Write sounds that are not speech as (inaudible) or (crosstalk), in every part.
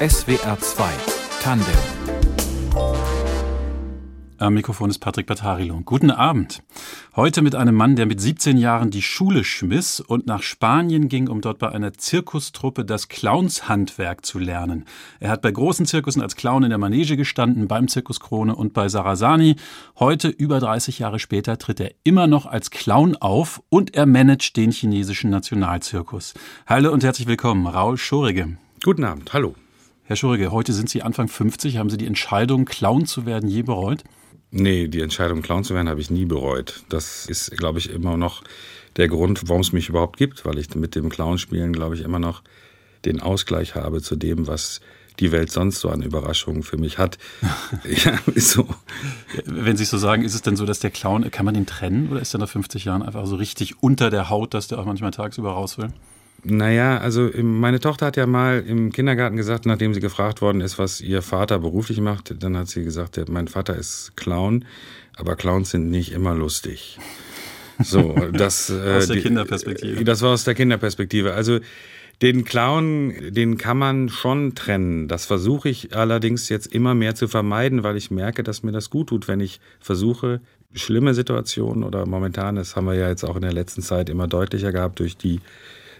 SWR 2 Tandem am Mikrofon ist Patrick Battarilo. Guten Abend. Heute mit einem Mann, der mit 17 Jahren die Schule schmiss und nach Spanien ging, um dort bei einer Zirkustruppe das Clownshandwerk zu lernen. Er hat bei großen Zirkussen als Clown in der Manege gestanden, beim Zirkus Krone und bei Sarasani. Heute, über 30 Jahre später, tritt er immer noch als Clown auf und er managt den chinesischen Nationalzirkus. Hallo und herzlich willkommen, Raul Schorige. Guten Abend, hallo. Herr Schurige, heute sind Sie Anfang 50. Haben Sie die Entscheidung, Clown zu werden, je bereut? Nee, die Entscheidung, Clown zu werden, habe ich nie bereut. Das ist, glaube ich, immer noch der Grund, warum es mich überhaupt gibt, weil ich mit dem Clownspielen, glaube ich, immer noch den Ausgleich habe zu dem, was die Welt sonst so an Überraschungen für mich hat. (laughs) ja, so. Wenn Sie es so sagen, ist es denn so, dass der Clown, kann man den trennen oder ist er nach 50 Jahren einfach so richtig unter der Haut, dass der auch manchmal tagsüber raus will? Naja, also meine Tochter hat ja mal im Kindergarten gesagt, nachdem sie gefragt worden ist, was ihr Vater beruflich macht, dann hat sie gesagt, mein Vater ist Clown, aber Clowns sind nicht immer lustig. So, (laughs) das aus der Kinderperspektive. Das war aus der Kinderperspektive. Also den Clown, den kann man schon trennen. Das versuche ich allerdings jetzt immer mehr zu vermeiden, weil ich merke, dass mir das gut tut, wenn ich versuche, schlimme Situationen oder momentan, das haben wir ja jetzt auch in der letzten Zeit immer deutlicher gehabt durch die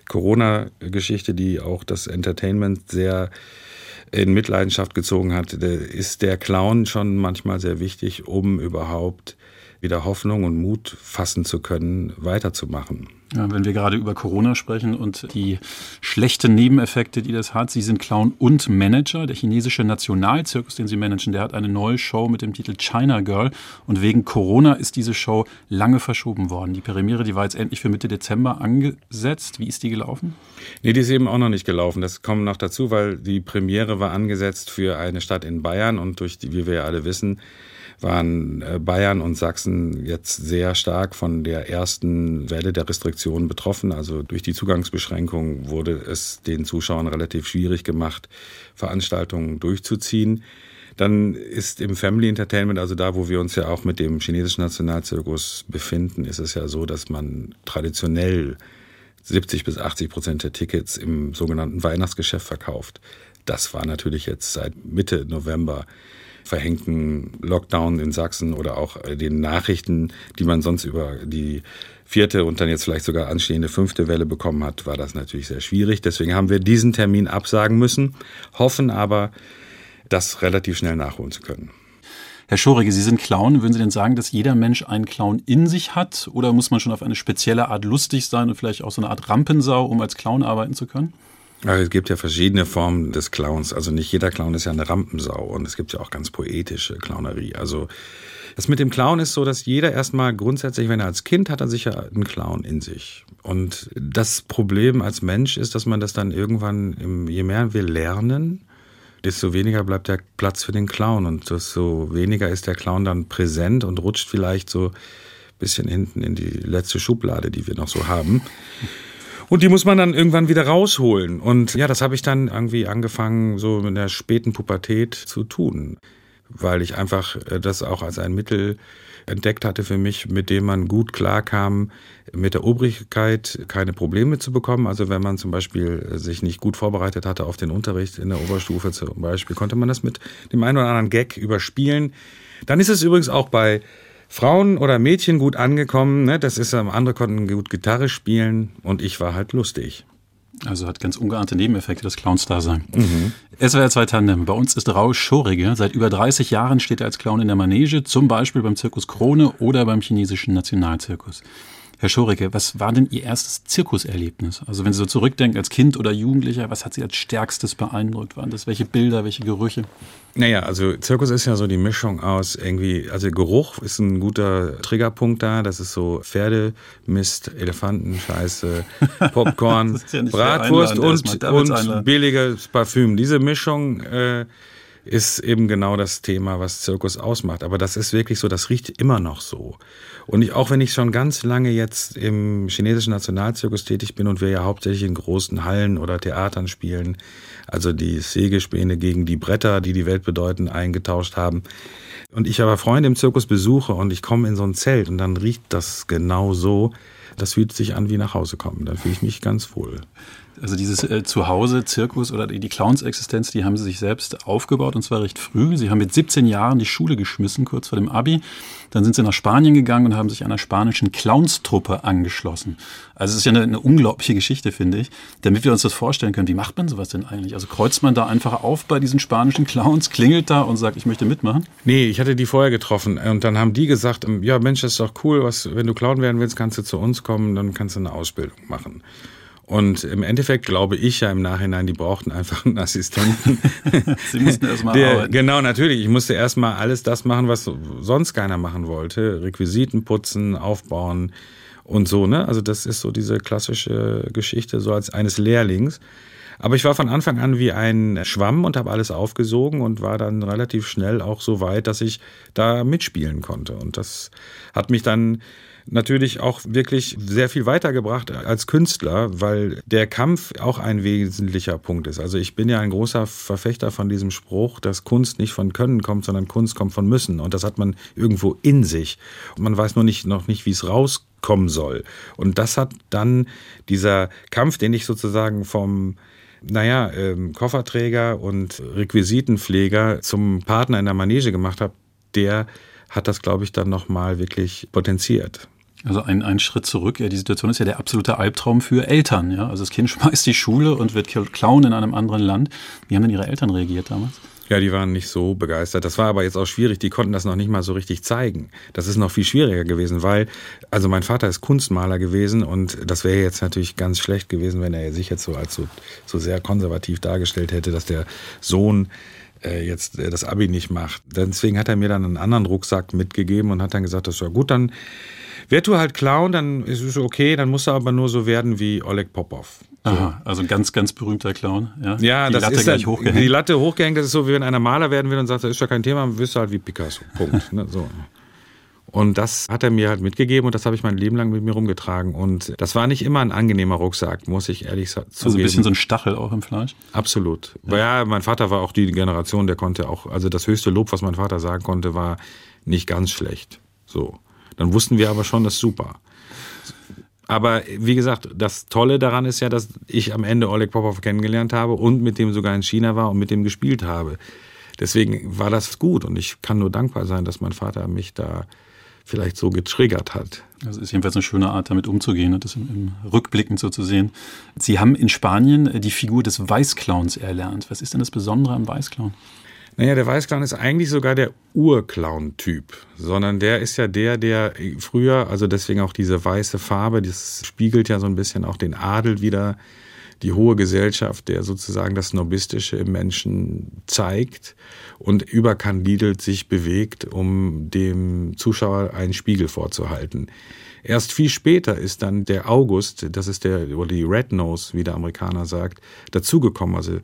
Corona-Geschichte, die auch das Entertainment sehr in Mitleidenschaft gezogen hat, ist der Clown schon manchmal sehr wichtig, um überhaupt wieder Hoffnung und Mut fassen zu können, weiterzumachen. Ja, wenn wir gerade über Corona sprechen und die schlechten Nebeneffekte, die das hat. Sie sind Clown und Manager. Der chinesische Nationalzirkus, den Sie managen, der hat eine neue Show mit dem Titel China Girl. Und wegen Corona ist diese Show lange verschoben worden. Die Premiere, die war jetzt endlich für Mitte Dezember angesetzt. Wie ist die gelaufen? Nee, die ist eben auch noch nicht gelaufen. Das kommt noch dazu, weil die Premiere war angesetzt für eine Stadt in Bayern und durch die, wie wir ja alle wissen, waren äh, Bayern und Sachsen jetzt sehr stark von der ersten Welle der Restriktionen betroffen. Also durch die Zugangsbeschränkung wurde es den Zuschauern relativ schwierig gemacht, Veranstaltungen durchzuziehen. Dann ist im Family Entertainment, also da, wo wir uns ja auch mit dem chinesischen Nationalzirkus befinden, ist es ja so, dass man traditionell 70 bis 80 Prozent der Tickets im sogenannten Weihnachtsgeschäft verkauft. Das war natürlich jetzt seit Mitte November verhängten Lockdown in Sachsen oder auch äh, den Nachrichten, die man sonst über die vierte und dann jetzt vielleicht sogar anstehende fünfte Welle bekommen hat, war das natürlich sehr schwierig. Deswegen haben wir diesen Termin absagen müssen, hoffen aber, das relativ schnell nachholen zu können. Herr Schorige, Sie sind Clown. Würden Sie denn sagen, dass jeder Mensch einen Clown in sich hat? Oder muss man schon auf eine spezielle Art lustig sein und vielleicht auch so eine Art Rampensau, um als Clown arbeiten zu können? Also es gibt ja verschiedene Formen des Clowns. Also nicht jeder Clown ist ja eine Rampensau und es gibt ja auch ganz poetische Clownerie. Also das mit dem Clown ist so, dass jeder erstmal grundsätzlich, wenn er als Kind hat, er sicher einen Clown in sich. Und das Problem als Mensch ist, dass man das dann irgendwann, je mehr wir lernen, desto weniger bleibt der Platz für den Clown und desto weniger ist der Clown dann präsent und rutscht vielleicht so bisschen hinten in die letzte Schublade, die wir noch so haben. Und die muss man dann irgendwann wieder rausholen. Und ja, das habe ich dann irgendwie angefangen, so in der späten Pubertät zu tun. Weil ich einfach äh, das auch als ein Mittel entdeckt hatte für mich, mit dem man gut klarkam, mit der Obrigkeit keine Probleme zu bekommen. Also wenn man zum Beispiel sich nicht gut vorbereitet hatte auf den Unterricht in der Oberstufe zum Beispiel, konnte man das mit dem einen oder anderen Gag überspielen. Dann ist es übrigens auch bei Frauen oder Mädchen gut angekommen. Ne? Das ist, andere konnten gut Gitarre spielen und ich war halt lustig. Also hat ganz ungeahnte Nebeneffekte das Clowns-Dasein. Mhm. SWR 2 Tandem. Bei uns ist Rausch Schorige. Seit über 30 Jahren steht er als Clown in der Manege, zum Beispiel beim Zirkus Krone oder beim chinesischen Nationalzirkus. Herr Schoricke, was war denn Ihr erstes Zirkuserlebnis? Also wenn Sie so zurückdenken als Kind oder Jugendlicher, was hat Sie als stärkstes beeindruckt? Waren das welche Bilder, welche Gerüche? Naja, also Zirkus ist ja so die Mischung aus irgendwie, also Geruch ist ein guter Triggerpunkt da. Das ist so Pferdemist, Elefantenscheiße, (laughs) Popcorn, ja Bratwurst und, und billiges Parfüm. Diese Mischung äh, ist eben genau das Thema, was Zirkus ausmacht. Aber das ist wirklich so, das riecht immer noch so. Und ich, auch wenn ich schon ganz lange jetzt im chinesischen Nationalzirkus tätig bin und wir ja hauptsächlich in großen Hallen oder Theatern spielen, also die Sägespäne gegen die Bretter, die die Welt bedeuten, eingetauscht haben. Und ich aber Freunde im Zirkus besuche und ich komme in so ein Zelt und dann riecht das genau so. Das fühlt sich an wie nach Hause kommen. Dann fühle ich mich ganz wohl. Also dieses äh, Zuhause, Zirkus oder die Clowns-Existenz, die haben sie sich selbst aufgebaut und zwar recht früh. Sie haben mit 17 Jahren die Schule geschmissen, kurz vor dem Abi. Dann sind sie nach Spanien gegangen und haben sich einer spanischen Clownstruppe angeschlossen. Also es ist ja eine, eine unglaubliche Geschichte, finde ich. Damit wir uns das vorstellen können, wie macht man sowas denn eigentlich? Also kreuzt man da einfach auf bei diesen spanischen Clowns, klingelt da und sagt, ich möchte mitmachen? Nee, ich hatte die vorher getroffen und dann haben die gesagt, ja Mensch, das ist doch cool, was, wenn du Clown werden willst, kannst du zu uns kommen, dann kannst du eine Ausbildung machen. Und im Endeffekt glaube ich ja im Nachhinein, die brauchten einfach einen Assistenten. (laughs) Sie mussten erstmal arbeiten. Genau, natürlich. Ich musste erstmal alles das machen, was sonst keiner machen wollte. Requisiten putzen, aufbauen und so, ne? Also das ist so diese klassische Geschichte so als eines Lehrlings. Aber ich war von Anfang an wie ein Schwamm und habe alles aufgesogen und war dann relativ schnell auch so weit, dass ich da mitspielen konnte. Und das hat mich dann natürlich auch wirklich sehr viel weitergebracht als Künstler, weil der Kampf auch ein wesentlicher Punkt ist. Also ich bin ja ein großer Verfechter von diesem Spruch, dass Kunst nicht von Können kommt, sondern Kunst kommt von Müssen. Und das hat man irgendwo in sich. Und man weiß nur nicht, noch nicht, wie es rauskommen soll. Und das hat dann dieser Kampf, den ich sozusagen vom naja, ähm, Kofferträger und Requisitenpfleger zum Partner in der Manege gemacht habe, der hat das, glaube ich, dann nochmal wirklich potenziert. Also ein, ein Schritt zurück. Ja, die Situation ist ja der absolute Albtraum für Eltern. Ja? Also das Kind (laughs) schmeißt die Schule und wird klauen in einem anderen Land. Wie haben denn Ihre Eltern reagiert damals? Ja, die waren nicht so begeistert. Das war aber jetzt auch schwierig. Die konnten das noch nicht mal so richtig zeigen. Das ist noch viel schwieriger gewesen, weil, also mein Vater ist Kunstmaler gewesen und das wäre jetzt natürlich ganz schlecht gewesen, wenn er sich jetzt so als so, so sehr konservativ dargestellt hätte, dass der Sohn äh, jetzt äh, das Abi nicht macht. Deswegen hat er mir dann einen anderen Rucksack mitgegeben und hat dann gesagt, das war gut, dann Werd du halt Clown, dann ist es okay, dann musst du aber nur so werden wie Oleg Popov. So. Aha, also ein ganz, ganz berühmter Clown. Ja, ja die das Latte ist gleich dann, hochgehängt. Die Latte hochgehängt, das ist so, wie wenn einer Maler werden will und sagt, das ist ja kein Thema, wirst du halt wie Picasso. Punkt. ne, so. Und das hat er mir halt mitgegeben und das habe ich mein Leben lang mit mir rumgetragen. Und das war nicht immer ein angenehmer Rucksack, muss ich ehrlich sagen. Also ein bisschen so ein Stachel auch im Fleisch? Absolut. Ja. ja, mein Vater war auch die Generation, der konnte auch, also das höchste Lob, was mein Vater sagen konnte, war nicht ganz schlecht. So. Dann wussten wir aber schon, das ist super. Aber wie gesagt, das Tolle daran ist ja, dass ich am Ende Oleg Popov kennengelernt habe und mit dem sogar in China war und mit dem gespielt habe. Deswegen war das gut und ich kann nur dankbar sein, dass mein Vater mich da vielleicht so getriggert hat. Das ist jedenfalls eine schöne Art, damit umzugehen und das im, im Rückblickend so zu sehen. Sie haben in Spanien die Figur des Weißclowns erlernt. Was ist denn das Besondere am Weißclown? Naja, der Weißclown ist eigentlich sogar der Urclown-Typ, sondern der ist ja der, der früher, also deswegen auch diese weiße Farbe, das spiegelt ja so ein bisschen auch den Adel wieder, die hohe Gesellschaft, der sozusagen das Snobistische im Menschen zeigt und überkandidelt sich bewegt, um dem Zuschauer einen Spiegel vorzuhalten. Erst viel später ist dann der August, das ist der, oder die Red Nose, wie der Amerikaner sagt, dazugekommen. Also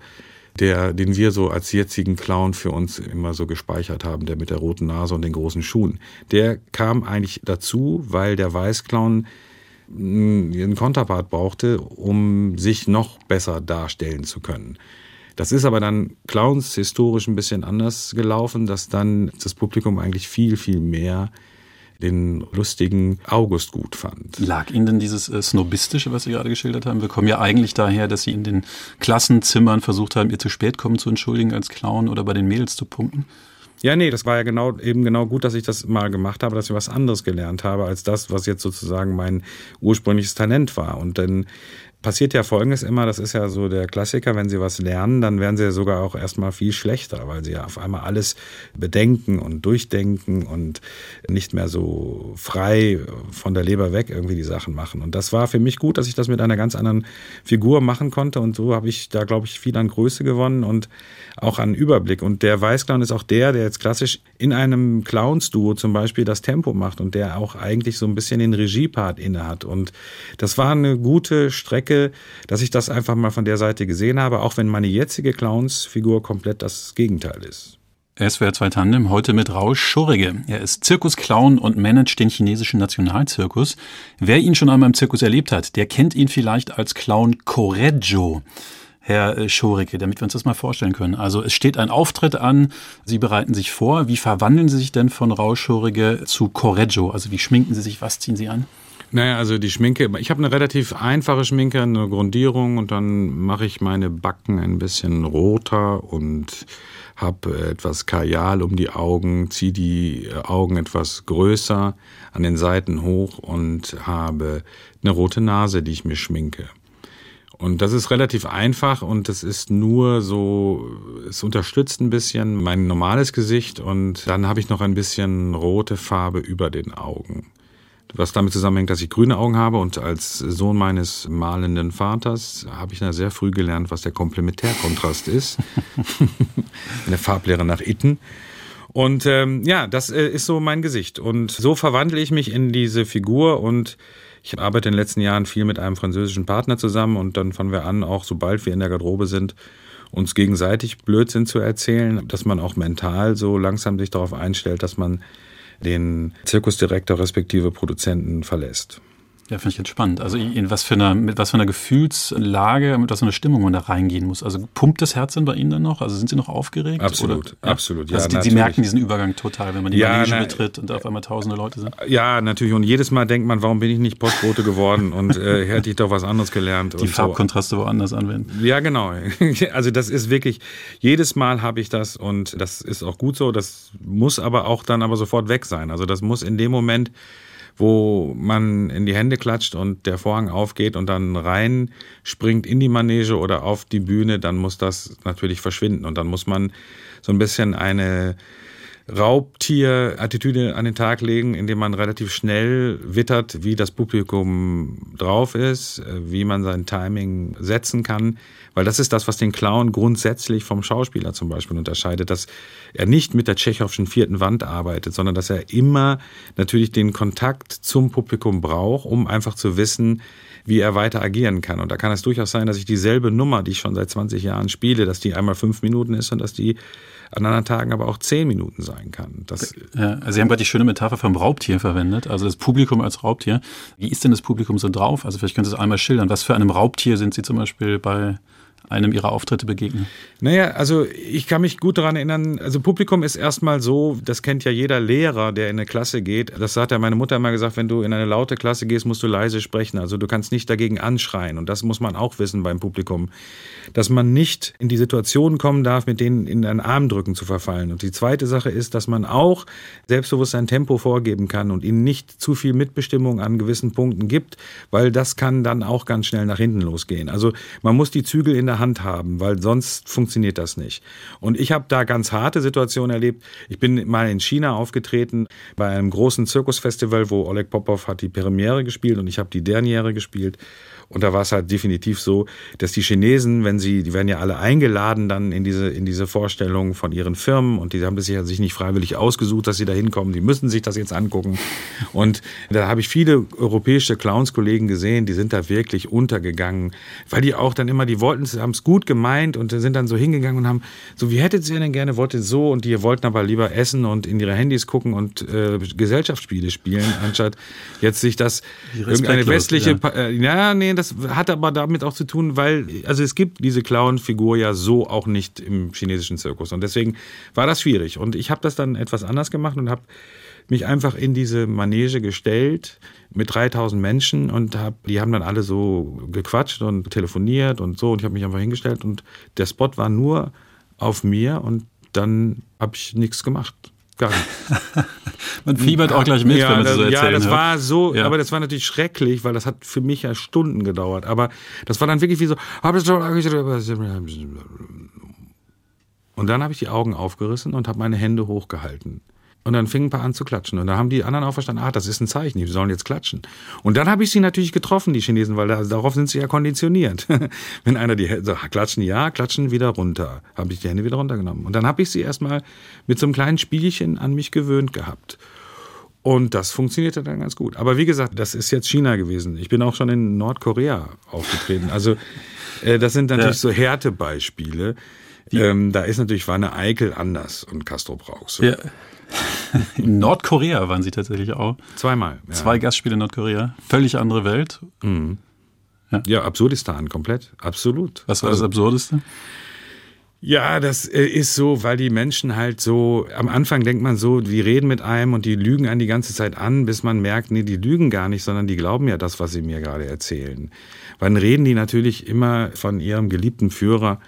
der, den wir so als jetzigen Clown für uns immer so gespeichert haben, der mit der roten Nase und den großen Schuhen. Der kam eigentlich dazu, weil der Weißclown einen Konterpart brauchte, um sich noch besser darstellen zu können. Das ist aber dann Clowns historisch ein bisschen anders gelaufen, dass dann das Publikum eigentlich viel, viel mehr den lustigen August gut fand. Lag Ihnen denn dieses äh, Snobistische, was Sie gerade geschildert haben? Wir kommen ja eigentlich daher, dass Sie in den Klassenzimmern versucht haben, ihr zu spät kommen zu entschuldigen als Clown oder bei den Mädels zu punkten? Ja, nee, das war ja genau eben genau gut, dass ich das mal gemacht habe, dass ich was anderes gelernt habe als das, was jetzt sozusagen mein ursprüngliches Talent war. Und dann passiert ja Folgendes immer, das ist ja so der Klassiker, wenn Sie was lernen, dann werden Sie ja sogar auch erstmal viel schlechter, weil Sie ja auf einmal alles bedenken und durchdenken und nicht mehr so frei von der Leber weg irgendwie die Sachen machen. Und das war für mich gut, dass ich das mit einer ganz anderen Figur machen konnte und so habe ich da, glaube ich, viel an Größe gewonnen und auch an Überblick. Und der Weißclown ist auch der, der jetzt klassisch in einem Clowns-Duo zum Beispiel das Tempo macht und der auch eigentlich so ein bisschen den Regiepart inne hat. Und das war eine gute Strecke, denke, dass ich das einfach mal von der Seite gesehen habe, auch wenn meine jetzige Clowns-Figur komplett das Gegenteil ist. SWR 2 Tandem heute mit Rausch Schurrige. Er ist Zirkusclown und managt den chinesischen Nationalzirkus. Wer ihn schon einmal im Zirkus erlebt hat, der kennt ihn vielleicht als Clown Correggio. Herr äh, Schorike, damit wir uns das mal vorstellen können. Also es steht ein Auftritt an, Sie bereiten sich vor. Wie verwandeln Sie sich denn von Rauschhorige zu Correggio? Also wie schminken Sie sich, was ziehen Sie an? Naja, also die Schminke, ich habe eine relativ einfache Schminke, eine Grundierung und dann mache ich meine Backen ein bisschen roter und habe etwas Kajal um die Augen, ziehe die Augen etwas größer an den Seiten hoch und habe eine rote Nase, die ich mir schminke. Und das ist relativ einfach und es ist nur so, es unterstützt ein bisschen mein normales Gesicht und dann habe ich noch ein bisschen rote Farbe über den Augen was damit zusammenhängt, dass ich grüne Augen habe und als Sohn meines malenden Vaters habe ich da sehr früh gelernt, was der Komplementärkontrast ist. (laughs) Eine Farblehre nach Itten. Und ähm, ja, das äh, ist so mein Gesicht. Und so verwandle ich mich in diese Figur und ich arbeite in den letzten Jahren viel mit einem französischen Partner zusammen und dann fangen wir an, auch sobald wir in der Garderobe sind, uns gegenseitig Blödsinn zu erzählen, dass man auch mental so langsam sich darauf einstellt, dass man den Zirkusdirektor respektive Produzenten verlässt. Ja, finde ich jetzt spannend. Also in was für einer, mit was für einer Gefühlslage, mit was für einer Stimmung man da reingehen muss. Also pumpt das Herz denn bei Ihnen dann noch? Also sind Sie noch aufgeregt? Absolut, oder? absolut. Ja, also die, Sie merken diesen Übergang total, wenn man die ja, Manege betritt und da auf einmal tausende Leute sind. Ja, natürlich. Und jedes Mal denkt man, warum bin ich nicht Postbote geworden und äh, (laughs) hätte ich doch was anderes gelernt. Die Farbkontraste so. woanders anwenden. Ja, genau. (laughs) Also das ist wirklich, jedes Mal habe ich das und das ist auch gut so. Das muss aber auch dann aber sofort weg sein. Also das muss in dem Moment wo man in die Hände klatscht und der Vorhang aufgeht und dann rein springt in die Manege oder auf die Bühne, dann muss das natürlich verschwinden. Und dann muss man so ein bisschen eine Raubtier-Attitüde an den Tag legen, indem man relativ schnell wittert, wie das Publikum drauf ist, wie man sein Timing setzen kann. Weil das ist das, was den Clown grundsätzlich vom Schauspieler zum Beispiel unterscheidet, dass er nicht mit der tschechowschen vierten Wand arbeitet, sondern dass er immer natürlich den Kontakt zum Publikum braucht, um einfach zu wissen, wie er weiter agieren kann. Und da kann es durchaus sein, dass ich dieselbe Nummer, die ich schon seit 20 Jahren spiele, dass die einmal fünf Minuten ist und dass die an anderen Tagen aber auch zehn Minuten sein kann. Das ja, also Sie haben gerade die schöne Metapher vom Raubtier verwendet, also das Publikum als Raubtier. Wie ist denn das Publikum so drauf? Also vielleicht können Sie es einmal schildern. Was für einem Raubtier sind Sie zum Beispiel bei einem ihrer Auftritte begegnen? Naja, also ich kann mich gut daran erinnern, also Publikum ist erstmal so, das kennt ja jeder Lehrer, der in eine Klasse geht. Das hat ja meine Mutter immer gesagt, wenn du in eine laute Klasse gehst, musst du leise sprechen. Also du kannst nicht dagegen anschreien. Und das muss man auch wissen beim Publikum, dass man nicht in die Situation kommen darf, mit denen in ein Armdrücken zu verfallen. Und die zweite Sache ist, dass man auch selbstbewusst ein Tempo vorgeben kann und ihnen nicht zu viel Mitbestimmung an gewissen Punkten gibt, weil das kann dann auch ganz schnell nach hinten losgehen. Also man muss die Zügel in der Hand haben, weil sonst funktioniert das nicht. Und ich habe da ganz harte Situationen erlebt. Ich bin mal in China aufgetreten bei einem großen Zirkusfestival, wo Oleg Popov hat die Premiere gespielt und ich habe die Derniere gespielt. Und da war es halt definitiv so, dass die Chinesen, wenn sie, die werden ja alle eingeladen dann in diese, in diese Vorstellung von ihren Firmen und die haben das sich nicht freiwillig ausgesucht, dass sie da hinkommen. Die müssen sich das jetzt angucken. Und da habe ich viele europäische Clownskollegen gesehen, die sind da wirklich untergegangen, weil die auch dann immer, die wollten, haben es gut gemeint und sind dann so hingegangen und haben, so wie hättet ihr denn gerne, wolltet so und die wollten aber lieber essen und in ihre Handys gucken und äh, Gesellschaftsspiele spielen, anstatt jetzt sich das irgendeine westliche, ja, äh, ja nee, das das hat aber damit auch zu tun, weil, also es gibt diese Clown-Figur ja so auch nicht im chinesischen Zirkus. Und deswegen war das schwierig. Und ich habe das dann etwas anders gemacht und habe mich einfach in diese Manege gestellt mit 3000 Menschen und hab, die haben dann alle so gequatscht und telefoniert und so und ich habe mich einfach hingestellt und der Spot war nur auf mir und dann habe ich nichts gemacht. Gar nicht. (laughs) man fiebert auch gleich mit, ja, wenn man das, so erzählt. Ja, das war so, ja. aber das war natürlich schrecklich, weil das hat für mich ja Stunden gedauert. Aber das war dann wirklich wie so. Und dann habe ich die Augen aufgerissen und habe meine Hände hochgehalten. Und dann fingen ein paar an zu klatschen. Und da haben die anderen auch verstanden, ah, das ist ein Zeichen, die sollen jetzt klatschen. Und dann habe ich sie natürlich getroffen, die Chinesen, weil da, darauf sind sie ja konditioniert. (laughs) Wenn einer die Hände, so, klatschen, ja, klatschen wieder runter. Habe ich die Hände wieder runtergenommen. Und dann habe ich sie erstmal mit so einem kleinen Spielchen an mich gewöhnt gehabt. Und das funktionierte dann ganz gut. Aber wie gesagt, das ist jetzt China gewesen. Ich bin auch schon in Nordkorea aufgetreten. Also äh, das sind natürlich ja. so Härtebeispiele. Ähm, da ist natürlich Wanne Eickel anders und Castro Brauchs. Ja. (laughs) In Nordkorea waren sie tatsächlich auch. Zweimal. Ja. Zwei Gastspiele in Nordkorea. Völlig andere Welt. Mhm. Ja. ja. Absurdistan komplett. Absolut. Was war also, das Absurdeste? Ja, das äh, ist so, weil die Menschen halt so, am Anfang denkt man so, die reden mit einem und die lügen einen die ganze Zeit an, bis man merkt, nee, die lügen gar nicht, sondern die glauben ja das, was sie mir gerade erzählen. Wann reden die natürlich immer von ihrem geliebten Führer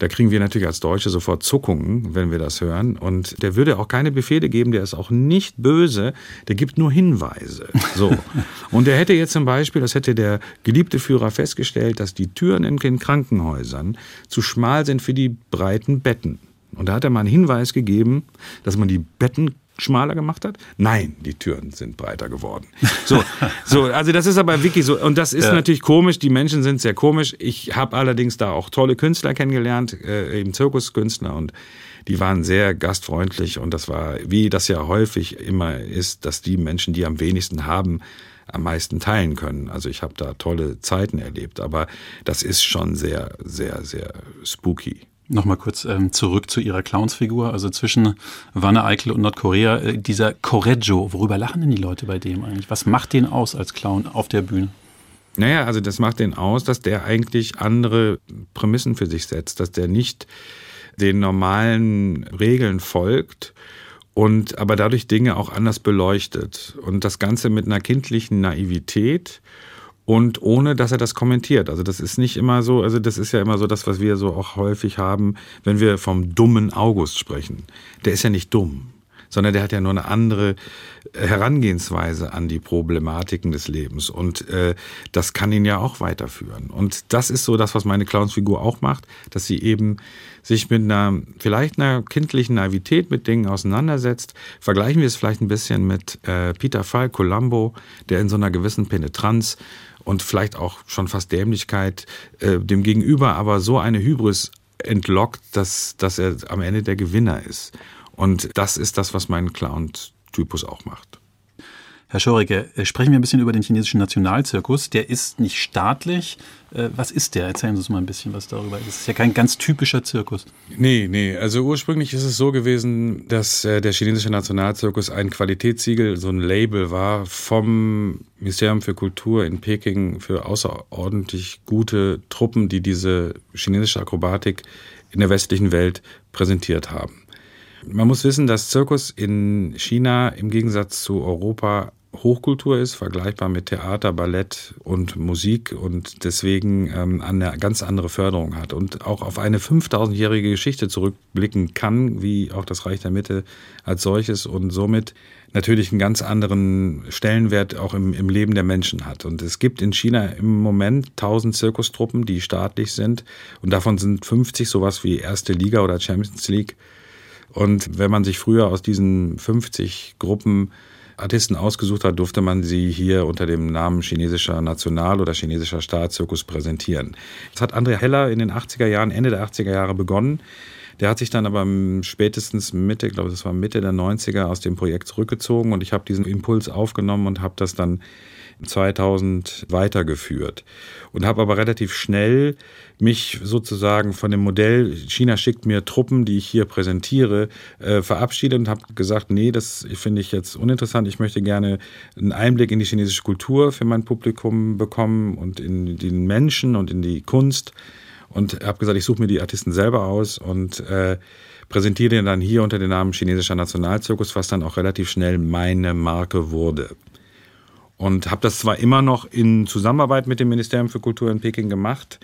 da kriegen wir natürlich als Deutsche sofort Zuckungen, wenn wir das hören. Und der würde auch keine Befehle geben, der ist auch nicht böse, der gibt nur Hinweise. So. (laughs) Und der hätte jetzt zum Beispiel, das hätte der geliebte Führer festgestellt, dass die Türen in den Krankenhäusern zu schmal sind für die breiten Betten. Und da hat er mal einen Hinweis gegeben, dass man die Betten schmaler gemacht hat? Nein, die Türen sind breiter geworden. So, so also das ist aber wirklich so. Und das ist ja. natürlich komisch. Die Menschen sind sehr komisch. Ich habe allerdings da auch tolle Künstler kennengelernt, äh, eben Zirkuskünstler und die waren sehr gastfreundlich und das war, wie das ja häufig immer ist, dass die Menschen, die am wenigsten haben, am meisten teilen können. Also ich habe da tolle Zeiten erlebt, aber das ist schon sehr, sehr, sehr spooky. Nochmal kurz ähm, zurück zu Ihrer Clownsfigur. Also zwischen Wanne Eickel und Nordkorea, äh, dieser Correggio, worüber lachen denn die Leute bei dem eigentlich? Was macht den aus als Clown auf der Bühne? Naja, also das macht den aus, dass der eigentlich andere Prämissen für sich setzt, dass der nicht den normalen Regeln folgt und aber dadurch Dinge auch anders beleuchtet. Und das Ganze mit einer kindlichen Naivität und ohne, dass er das kommentiert. Also das ist nicht immer so, also das ist ja immer so das, was wir so auch häufig haben, wenn wir vom dummen August sprechen. Der ist ja nicht dumm, sondern der hat ja nur eine andere äh, Herangehensweise an die Problematiken des Lebens. Und äh, das kann ihn ja auch weiterführen. Und das ist so das, was meine Clownsfigur auch macht, dass sie eben sich mit einer, vielleicht einer kindlichen Naivität mit Dingen auseinandersetzt. Vergleichen wir es vielleicht ein bisschen mit äh, Peter Falk, Columbo, der in so einer gewissen Penetranz und vielleicht auch schon fast Dämlichkeit äh, dem Gegenüber aber so eine Hybris entlockt, dass, dass er am Ende der Gewinner ist. Und das ist das, was mein Clown-Typus auch macht. Herr Schoricke, äh, sprechen wir ein bisschen über den chinesischen Nationalzirkus. Der ist nicht staatlich. Äh, was ist der? Erzählen Sie uns mal ein bisschen was darüber. Das ist ja kein ganz typischer Zirkus. Nee, nee. Also ursprünglich ist es so gewesen, dass äh, der chinesische Nationalzirkus ein Qualitätssiegel, so ein Label war vom Ministerium für Kultur in Peking für außerordentlich gute Truppen, die diese chinesische Akrobatik in der westlichen Welt präsentiert haben. Man muss wissen, dass Zirkus in China im Gegensatz zu Europa Hochkultur ist, vergleichbar mit Theater, Ballett und Musik und deswegen ähm, eine ganz andere Förderung hat und auch auf eine 5000-jährige Geschichte zurückblicken kann, wie auch das Reich der Mitte als solches und somit natürlich einen ganz anderen Stellenwert auch im, im Leben der Menschen hat. Und es gibt in China im Moment 1000 Zirkustruppen, die staatlich sind und davon sind 50 sowas wie erste Liga oder Champions League. Und wenn man sich früher aus diesen 50 Gruppen Artisten ausgesucht hat, durfte man sie hier unter dem Namen chinesischer National- oder chinesischer Staatszirkus präsentieren. Das hat André Heller in den 80er Jahren, Ende der 80er Jahre begonnen. Der hat sich dann aber spätestens Mitte, ich glaube, das war Mitte der 90er, aus dem Projekt zurückgezogen und ich habe diesen Impuls aufgenommen und habe das dann 2000 weitergeführt und habe aber relativ schnell mich sozusagen von dem Modell China schickt mir Truppen, die ich hier präsentiere, äh, verabschiedet und habe gesagt, nee, das finde ich jetzt uninteressant. Ich möchte gerne einen Einblick in die chinesische Kultur für mein Publikum bekommen und in den Menschen und in die Kunst und habe gesagt, ich suche mir die Artisten selber aus und äh, präsentiere den dann hier unter dem Namen chinesischer Nationalzirkus, was dann auch relativ schnell meine Marke wurde und habe das zwar immer noch in Zusammenarbeit mit dem Ministerium für Kultur in Peking gemacht,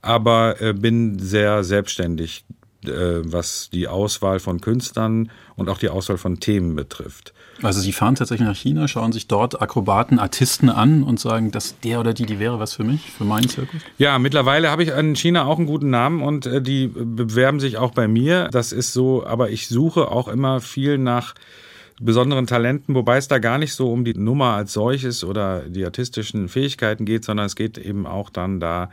aber äh, bin sehr selbstständig, äh, was die Auswahl von Künstlern und auch die Auswahl von Themen betrifft. Also Sie fahren tatsächlich nach China, schauen sich dort Akrobaten, Artisten an und sagen, dass der oder die, die wäre was für mich, für meinen Zirkus? Ja, mittlerweile habe ich in China auch einen guten Namen und äh, die bewerben sich auch bei mir. Das ist so, aber ich suche auch immer viel nach besonderen Talenten, wobei es da gar nicht so um die Nummer als solches oder die artistischen Fähigkeiten geht, sondern es geht eben auch dann da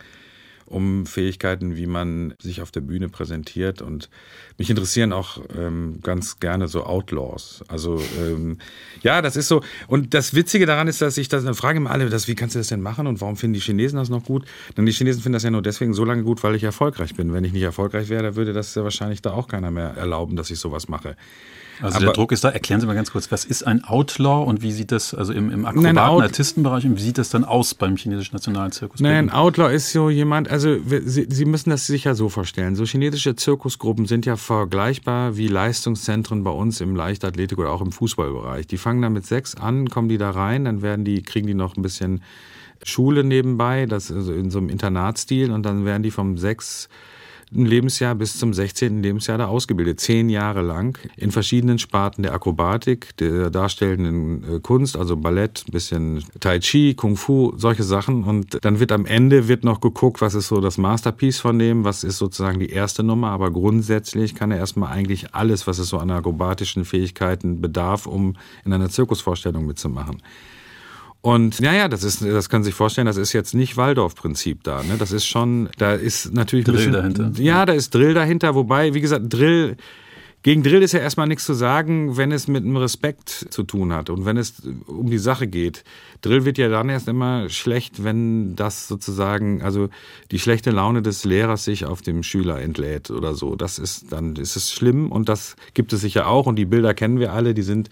um Fähigkeiten, wie man sich auf der Bühne präsentiert. Und mich interessieren auch ähm, ganz gerne so Outlaws. Also ähm, ja, das ist so. Und das Witzige daran ist, dass ich das, dann frage immer alle, das, wie kannst du das denn machen und warum finden die Chinesen das noch gut? Denn die Chinesen finden das ja nur deswegen so lange gut, weil ich erfolgreich bin. Wenn ich nicht erfolgreich wäre, würde das ja wahrscheinlich da auch keiner mehr erlauben, dass ich sowas mache. Also Aber der Druck ist da. Erklären Sie mal ganz kurz, was ist ein Outlaw und wie sieht das, also im, im Akrobaten-Artistenbereich, wie sieht das dann aus beim chinesischen Nationalzirkus? Nein, ein Outlaw ist so jemand, also Sie, Sie müssen das sich ja so vorstellen. So chinesische Zirkusgruppen sind ja vergleichbar wie Leistungszentren bei uns im Leichtathletik oder auch im Fußballbereich. Die fangen da mit sechs an, kommen die da rein, dann werden die, kriegen die noch ein bisschen Schule nebenbei, das also in so einem Internatstil und dann werden die vom sechs Lebensjahr bis zum 16. Lebensjahr da ausgebildet, zehn Jahre lang in verschiedenen Sparten der Akrobatik, der darstellenden äh, Kunst, also Ballett, bisschen Tai Chi, Kung Fu, solche Sachen. Und dann wird am Ende wird noch geguckt, was ist so das Masterpiece von dem, was ist sozusagen die erste Nummer. Aber grundsätzlich kann er erstmal eigentlich alles, was es so an akrobatischen Fähigkeiten bedarf, um in einer Zirkusvorstellung mitzumachen. Und ja, ja, das ist, das können Sie sich vorstellen, das ist jetzt nicht Waldorf-Prinzip da. Ne? Das ist schon, da ist natürlich Drill bisschen, dahinter. Ja, da ist Drill dahinter. Wobei, wie gesagt, Drill gegen Drill ist ja erstmal nichts zu sagen, wenn es mit einem Respekt zu tun hat und wenn es um die Sache geht. Drill wird ja dann erst immer schlecht, wenn das sozusagen, also die schlechte Laune des Lehrers sich auf dem Schüler entlädt oder so. Das ist, dann ist es schlimm und das gibt es sicher auch und die Bilder kennen wir alle, die sind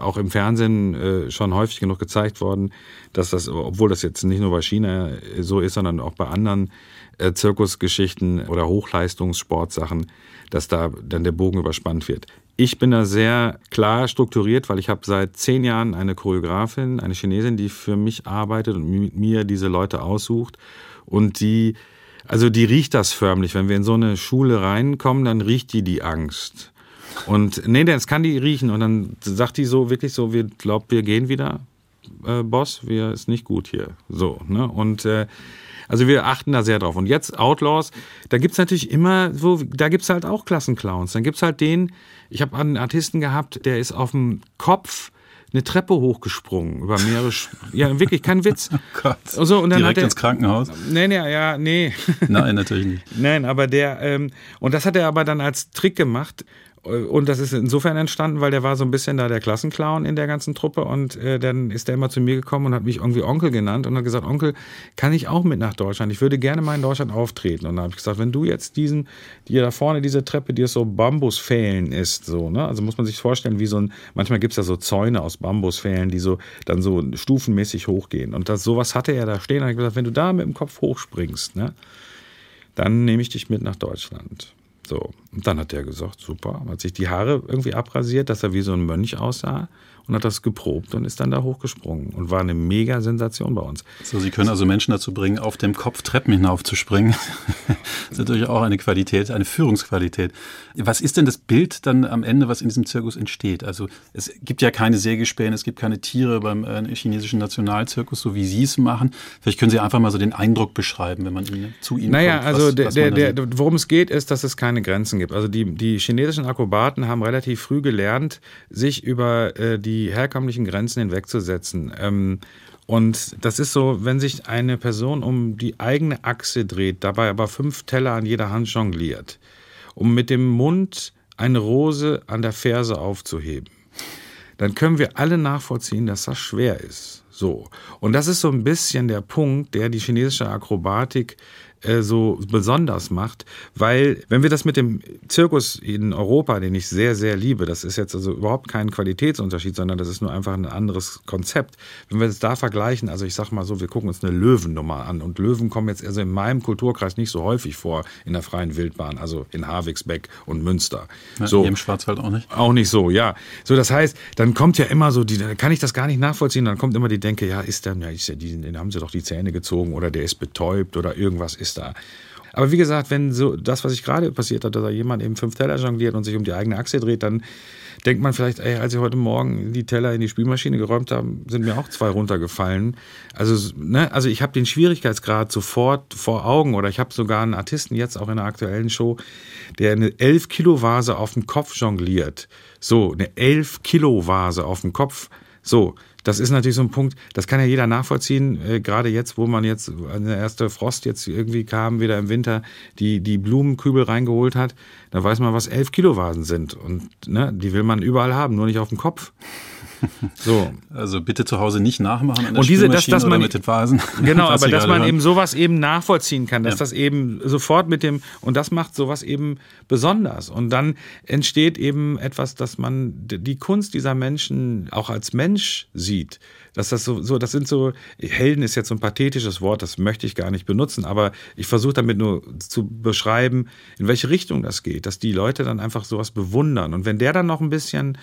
auch im Fernsehen äh, schon häufig genug gezeigt worden, dass das, obwohl das jetzt nicht nur bei China so ist, sondern auch bei anderen äh, Zirkusgeschichten oder Hochleistungssportsachen, dass da dann der Bogen überspannt wird. Ich bin da sehr klar strukturiert, weil ich habe seit zehn Jahren eine Choreografin, eine Chinesin, die für mich arbeitet und mit mir diese Leute aussucht und die also die riecht das förmlich. Wenn wir in so eine Schule reinkommen, dann riecht die die Angst. Und nee, das kann die riechen. Und dann sagt die so wirklich so, wir glauben, wir gehen wieder, äh, Boss, wir ist nicht gut hier. So, ne? Und äh, also wir achten da sehr drauf. Und jetzt Outlaws, da gibt's natürlich immer so, da gibt's halt auch Klassenclowns. Dann gibt's halt den, ich habe einen Artisten gehabt, der ist auf dem Kopf eine Treppe hochgesprungen über mehrere, Sch (laughs) ja wirklich kein Witz. Oh Gott. So, und dann Direkt hat er, ins Krankenhaus? Nee, nee, ja, nee. Nein, natürlich nicht. (laughs) Nein, aber der, ähm, und das hat er aber dann als Trick gemacht. Und das ist insofern entstanden, weil der war so ein bisschen da der Klassenclown in der ganzen Truppe und äh, dann ist er immer zu mir gekommen und hat mich irgendwie Onkel genannt und hat gesagt, Onkel, kann ich auch mit nach Deutschland? Ich würde gerne mal in Deutschland auftreten. Und dann habe ich gesagt, wenn du jetzt diesen, die da vorne diese Treppe, die aus so Bambusfählen ist, so, ne? Also muss man sich vorstellen, wie so ein, manchmal gibt's ja so Zäune aus Bambusfälen, die so dann so stufenmäßig hochgehen. Und das sowas hatte er da stehen und hat gesagt, wenn du da mit dem Kopf hochspringst, ne, dann nehme ich dich mit nach Deutschland. So, und dann hat er gesagt, super, hat sich die Haare irgendwie abrasiert, dass er wie so ein Mönch aussah und hat das geprobt und ist dann da hochgesprungen und war eine mega Sensation bei uns. So, Sie können also Menschen dazu bringen, auf dem Kopf Treppen hinaufzuspringen. (laughs) das ist natürlich auch eine Qualität, eine Führungsqualität. Was ist denn das Bild dann am Ende, was in diesem Zirkus entsteht? Also es gibt ja keine Sägespäne, es gibt keine Tiere beim äh, chinesischen Nationalzirkus, so wie Sie es machen. Vielleicht können Sie einfach mal so den Eindruck beschreiben, wenn man Ihnen, zu Ihnen naja, kommt. also was, der, was der, worum es geht, ist, dass es keine Grenzen gibt. Also die, die chinesischen Akrobaten haben relativ früh gelernt, sich über äh, die herkömmlichen Grenzen hinwegzusetzen. Ähm, und das ist so, wenn sich eine Person um die eigene Achse dreht, dabei aber fünf Teller an jeder Hand jongliert, um mit dem Mund eine Rose an der Ferse aufzuheben, dann können wir alle nachvollziehen, dass das schwer ist. So. Und das ist so ein bisschen der Punkt, der die chinesische Akrobatik äh, so besonders macht, weil wenn wir das mit dem Zirkus in Europa, den ich sehr, sehr liebe, das ist jetzt also überhaupt kein Qualitätsunterschied, sondern das ist nur einfach ein anderes Konzept. Wenn wir das da vergleichen, also ich sag mal so, wir gucken uns eine Löwennummer an und Löwen kommen jetzt also in meinem Kulturkreis nicht so häufig vor in der freien Wildbahn, also in Harwigsbeck und Münster. Ja, so. Im Schwarzwald auch nicht. Auch nicht so, ja. So, das heißt, dann kommt ja immer so, die, dann kann ich das gar nicht nachvollziehen, dann kommt immer die Denke, ja, ist der, ja, ist der, die, den haben sie doch die Zähne gezogen oder der ist betäubt oder irgendwas ist da. Aber wie gesagt, wenn so das, was ich gerade passiert hat, dass da jemand eben fünf Teller jongliert und sich um die eigene Achse dreht, dann denkt man vielleicht, ey, als ich heute Morgen die Teller in die Spülmaschine geräumt habe, sind mir auch zwei runtergefallen. Also, ne, also ich habe den Schwierigkeitsgrad sofort vor Augen oder ich habe sogar einen Artisten jetzt auch in der aktuellen Show, der eine 11 Kilo Vase auf dem Kopf jongliert. So, eine 11 Kilo Vase auf dem Kopf. So, das ist natürlich so ein Punkt, das kann ja jeder nachvollziehen, äh, gerade jetzt, wo man jetzt, der erste Frost jetzt irgendwie kam, wieder im Winter, die, die Blumenkübel reingeholt hat, da weiß man, was elf Kilo Vasen sind. Und ne, die will man überall haben, nur nicht auf dem Kopf. (laughs) So. Also bitte zu Hause nicht nachmachen an der und diese, dass, dass man, mit den Phasen. (laughs) Genau, aber dass man hören. eben sowas eben nachvollziehen kann, dass ja. das eben sofort mit dem, und das macht sowas eben besonders. Und dann entsteht eben etwas, dass man die Kunst dieser Menschen auch als Mensch sieht. Dass das so, so, das sind so, Helden ist jetzt so ein pathetisches Wort, das möchte ich gar nicht benutzen, aber ich versuche damit nur zu beschreiben, in welche Richtung das geht, dass die Leute dann einfach sowas bewundern. Und wenn der dann noch ein bisschen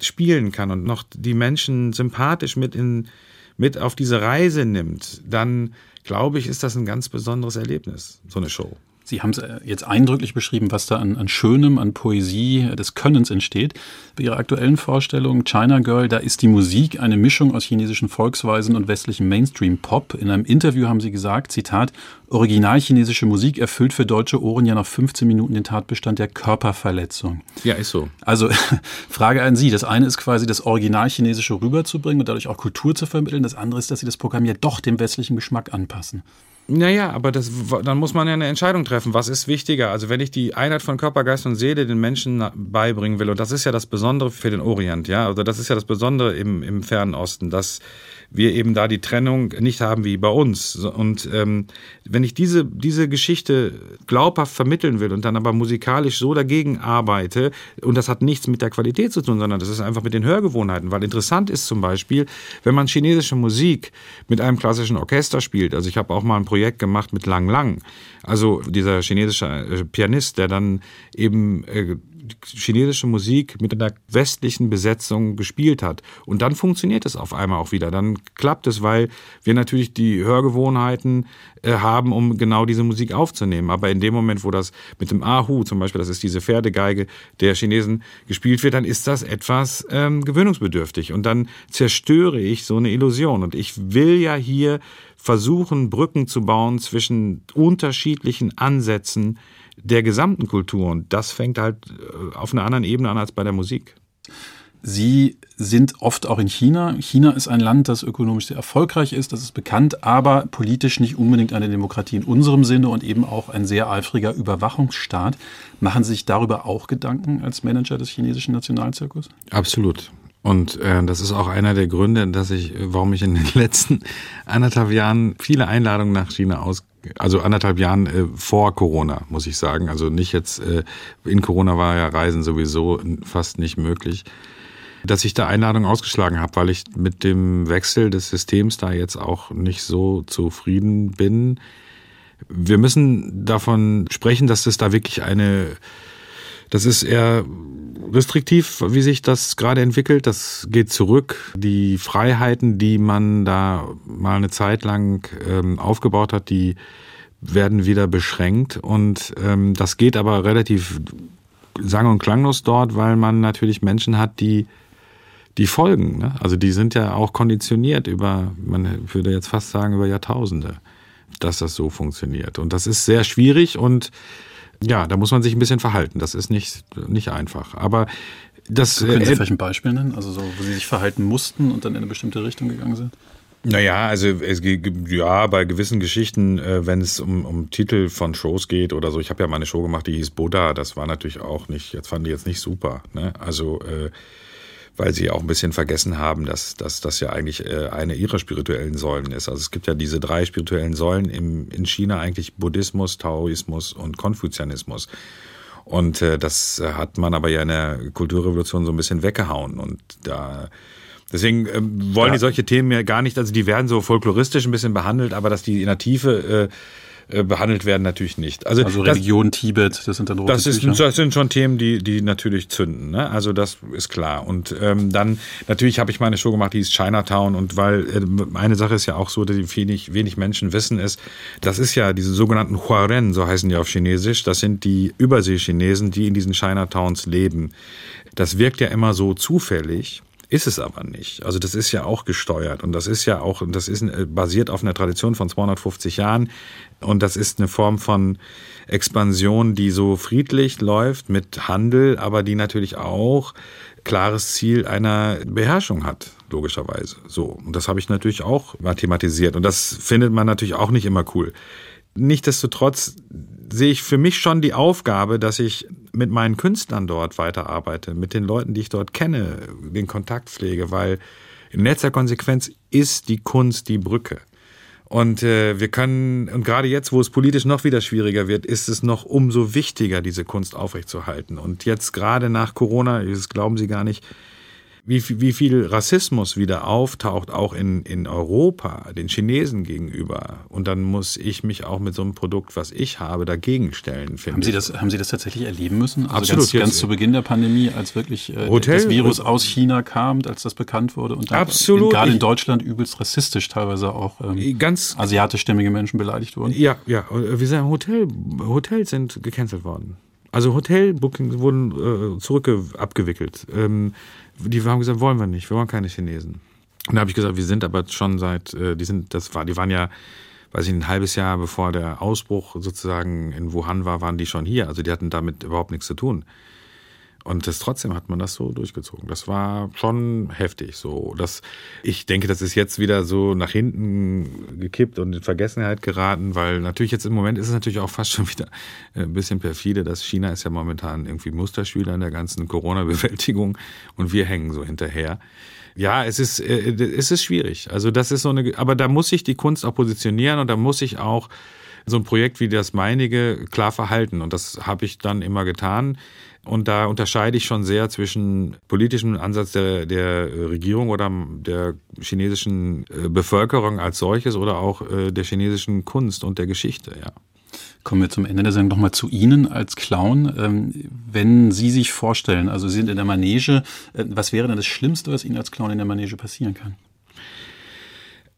spielen kann und noch die Menschen sympathisch mit in, mit auf diese Reise nimmt, dann glaube ich, ist das ein ganz besonderes Erlebnis, so eine Show. Sie haben es äh, jetzt eindrücklich beschrieben, was da an, an Schönem, an Poesie äh, des Könnens entsteht. Bei Ihrer aktuellen Vorstellung China Girl, da ist die Musik eine Mischung aus chinesischen Volksweisen und westlichem Mainstream-Pop. In einem Interview haben Sie gesagt, Zitat, original chinesische Musik erfüllt für deutsche Ohren ja nach 15 Minuten den Tatbestand der Körperverletzung. Ja, ist so. Also (laughs) Frage an Sie. Das eine ist quasi das original chinesische rüberzubringen und dadurch auch Kultur zu vermitteln. Das andere ist, dass Sie das Programm ja doch dem westlichen Geschmack anpassen. Naja, aber das, dann muss man ja eine Entscheidung treffen. Was ist wichtiger? Also wenn ich die Einheit von Körper, Geist und Seele den Menschen beibringen will, und das ist ja das Besondere für den Orient, ja, also das ist ja das Besondere im, im Fernen Osten, dass wir eben da die Trennung nicht haben wie bei uns. Und ähm, wenn ich diese, diese Geschichte glaubhaft vermitteln will und dann aber musikalisch so dagegen arbeite, und das hat nichts mit der Qualität zu tun, sondern das ist einfach mit den Hörgewohnheiten, weil interessant ist zum Beispiel, wenn man chinesische Musik mit einem klassischen Orchester spielt, also ich habe auch mal ein Projekt gemacht mit Lang Lang, also dieser chinesische äh, Pianist, der dann eben äh, chinesische Musik mit einer westlichen Besetzung gespielt hat. Und dann funktioniert es auf einmal auch wieder. Dann klappt es, weil wir natürlich die Hörgewohnheiten äh, haben, um genau diese Musik aufzunehmen. Aber in dem Moment, wo das mit dem Ahu zum Beispiel, das ist diese Pferdegeige der Chinesen, gespielt wird, dann ist das etwas ähm, gewöhnungsbedürftig. Und dann zerstöre ich so eine Illusion. Und ich will ja hier versuchen, Brücken zu bauen zwischen unterschiedlichen Ansätzen der gesamten Kultur. Und das fängt halt äh, auf einer anderen Ebene an als bei der Musik. Sie sind oft auch in China. China ist ein Land, das ökonomisch sehr erfolgreich ist, das ist bekannt, aber politisch nicht unbedingt eine Demokratie in unserem Sinne und eben auch ein sehr eifriger Überwachungsstaat. Machen Sie sich darüber auch Gedanken als Manager des chinesischen Nationalzirkus? Absolut. Und äh, das ist auch einer der Gründe, dass ich, warum ich in den (laughs) letzten anderthalb Jahren viele Einladungen nach China aus, also anderthalb Jahren äh, vor Corona, muss ich sagen. Also nicht jetzt, äh, in Corona war ja Reisen sowieso fast nicht möglich, dass ich da Einladungen ausgeschlagen habe, weil ich mit dem Wechsel des Systems da jetzt auch nicht so zufrieden bin. Wir müssen davon sprechen, dass es da wirklich eine das ist eher restriktiv, wie sich das gerade entwickelt. Das geht zurück. Die Freiheiten, die man da mal eine Zeit lang ähm, aufgebaut hat, die werden wieder beschränkt. Und ähm, das geht aber relativ sang- und klanglos dort, weil man natürlich Menschen hat, die die folgen. Ne? Also die sind ja auch konditioniert über, man würde jetzt fast sagen, über Jahrtausende, dass das so funktioniert. Und das ist sehr schwierig und ja, da muss man sich ein bisschen verhalten. Das ist nicht, nicht einfach. Aber das. Können Sie äh, vielleicht ein Beispiel nennen? Also so, wo Sie sich verhalten mussten und dann in eine bestimmte Richtung gegangen sind? Naja, also es ja bei gewissen Geschichten, äh, wenn es um, um Titel von Shows geht oder so. Ich habe ja mal eine Show gemacht, die hieß Buddha. Das war natürlich auch nicht, jetzt fand ich jetzt nicht super. Ne? Also äh, weil sie auch ein bisschen vergessen haben, dass, dass das ja eigentlich äh, eine ihrer spirituellen Säulen ist. Also es gibt ja diese drei spirituellen Säulen im, in China eigentlich Buddhismus, Taoismus und Konfuzianismus. Und äh, das hat man aber ja in der Kulturrevolution so ein bisschen weggehauen. Und da Deswegen ähm, wollen ja. die solche Themen ja gar nicht, also die werden so folkloristisch ein bisschen behandelt, aber dass die in der Tiefe äh, äh, behandelt werden natürlich nicht. Also, also Religion, das, Tibet, das sind dann rote das, ist, das sind schon Themen, die, die natürlich zünden. Ne? Also das ist klar. Und ähm, dann natürlich habe ich meine Show gemacht, die ist Chinatown. Und weil äh, eine Sache ist ja auch so, dass wenig, wenig Menschen wissen, ist, das ist ja diese sogenannten Huaren, so heißen die auf Chinesisch. Das sind die Überseechinesen, die in diesen Chinatowns leben. Das wirkt ja immer so zufällig. Ist es aber nicht. Also das ist ja auch gesteuert und das ist ja auch, das ist äh, basiert auf einer Tradition von 250 Jahren und das ist eine Form von Expansion, die so friedlich läuft mit Handel, aber die natürlich auch klares Ziel einer Beherrschung hat, logischerweise. So. Und das habe ich natürlich auch mathematisiert und das findet man natürlich auch nicht immer cool. Nichtsdestotrotz sehe ich für mich schon die Aufgabe, dass ich mit meinen Künstlern dort weiterarbeite, mit den Leuten, die ich dort kenne, den Kontakt pflege, weil in letzter Konsequenz ist die Kunst die Brücke. Und äh, wir können, und gerade jetzt, wo es politisch noch wieder schwieriger wird, ist es noch umso wichtiger, diese Kunst aufrechtzuerhalten. Und jetzt gerade nach Corona, das glauben Sie gar nicht, wie, wie viel Rassismus wieder auftaucht, auch in, in Europa, den Chinesen gegenüber. Und dann muss ich mich auch mit so einem Produkt, was ich habe, dagegen stellen, finde haben Sie das, Haben Sie das tatsächlich erleben müssen? Also Absolut. Ganz, ganz zu Beginn der Pandemie, als wirklich äh, Hotel, das Virus aus China kam, als das bekannt wurde und dann Absolut. gerade in Deutschland übelst rassistisch teilweise auch ähm, ganz asiatischstämmige Menschen beleidigt wurden. Ja, ja. Wir sagen, Hotel, Hotels sind gecancelt worden. Also Hotelbookings wurden äh, zurück abgewickelt. Ähm, die haben gesagt, wollen wir nicht, wir wollen keine Chinesen. Und da habe ich gesagt, wir sind aber schon seit, äh, die sind, das war, die waren ja, weiß ich, ein halbes Jahr bevor der Ausbruch sozusagen in Wuhan war, waren die schon hier. Also die hatten damit überhaupt nichts zu tun. Und das trotzdem hat man das so durchgezogen. Das war schon heftig. So, dass ich denke, das ist jetzt wieder so nach hinten gekippt und in Vergessenheit geraten, weil natürlich jetzt im Moment ist es natürlich auch fast schon wieder ein bisschen perfide, dass China ist ja momentan irgendwie Musterschüler in der ganzen Corona-Bewältigung und wir hängen so hinterher. Ja, es ist, äh, es ist schwierig. Also das ist so eine, aber da muss sich die Kunst auch positionieren und da muss ich auch so ein Projekt wie das meinige klar verhalten. Und das habe ich dann immer getan. Und da unterscheide ich schon sehr zwischen politischem Ansatz der, der Regierung oder der chinesischen äh, Bevölkerung als solches oder auch äh, der chinesischen Kunst und der Geschichte, ja. Kommen wir zum Ende der Sendung nochmal zu Ihnen als Clown. Ähm, wenn Sie sich vorstellen, also Sie sind in der Manege, äh, was wäre denn das Schlimmste, was Ihnen als Clown in der Manege passieren kann?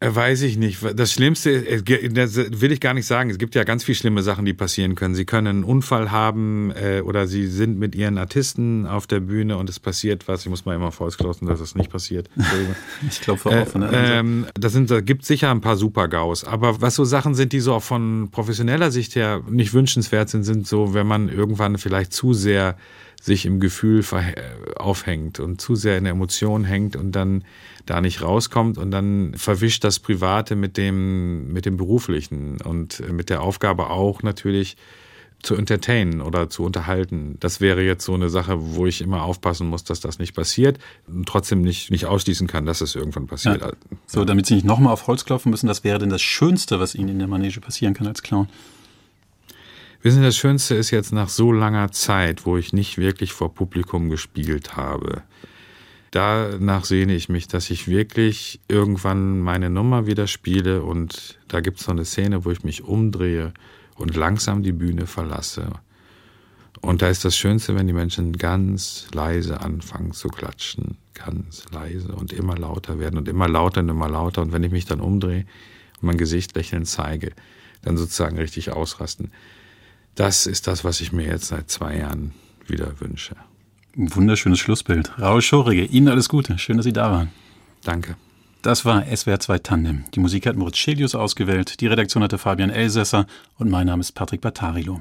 Äh, weiß ich nicht. Das Schlimmste, äh, das will ich gar nicht sagen. Es gibt ja ganz viele schlimme Sachen, die passieren können. Sie können einen Unfall haben äh, oder Sie sind mit Ihren Artisten auf der Bühne und es passiert was. Ich muss mal immer vorausgeschlossen, dass das nicht passiert. (laughs) ich glaube von der ähm, das sind, da gibt sicher ein paar Super-GAUs. Aber was so Sachen sind, die so auch von professioneller Sicht her nicht wünschenswert sind, sind so, wenn man irgendwann vielleicht zu sehr sich im Gefühl aufhängt und zu sehr in der Emotion hängt und dann da nicht rauskommt und dann verwischt das Private mit dem, mit dem Beruflichen und mit der Aufgabe auch natürlich zu entertainen oder zu unterhalten. Das wäre jetzt so eine Sache, wo ich immer aufpassen muss, dass das nicht passiert und trotzdem nicht, nicht ausschließen kann, dass es irgendwann passiert. Ja. So, damit Sie nicht nochmal auf Holz klopfen müssen, das wäre denn das Schönste, was Ihnen in der Manege passieren kann als Clown? Wissen Sie, das Schönste ist jetzt nach so langer Zeit, wo ich nicht wirklich vor Publikum gespielt habe. Danach sehne ich mich, dass ich wirklich irgendwann meine Nummer wieder spiele und da gibt es so eine Szene, wo ich mich umdrehe und langsam die Bühne verlasse. Und da ist das Schönste, wenn die Menschen ganz leise anfangen zu klatschen, ganz leise und immer lauter werden und immer lauter und immer lauter. Und wenn ich mich dann umdrehe und mein Gesicht lächelnd zeige, dann sozusagen richtig ausrasten. Das ist das, was ich mir jetzt seit zwei Jahren wieder wünsche. Ein wunderschönes Schlussbild. Raul Schorige, Ihnen alles Gute. Schön, dass Sie da waren. Danke. Das war SWR 2 Tandem. Die Musik hat Moritz Schelius ausgewählt, die Redaktion hatte Fabian Elsässer und mein Name ist Patrick Battarilo.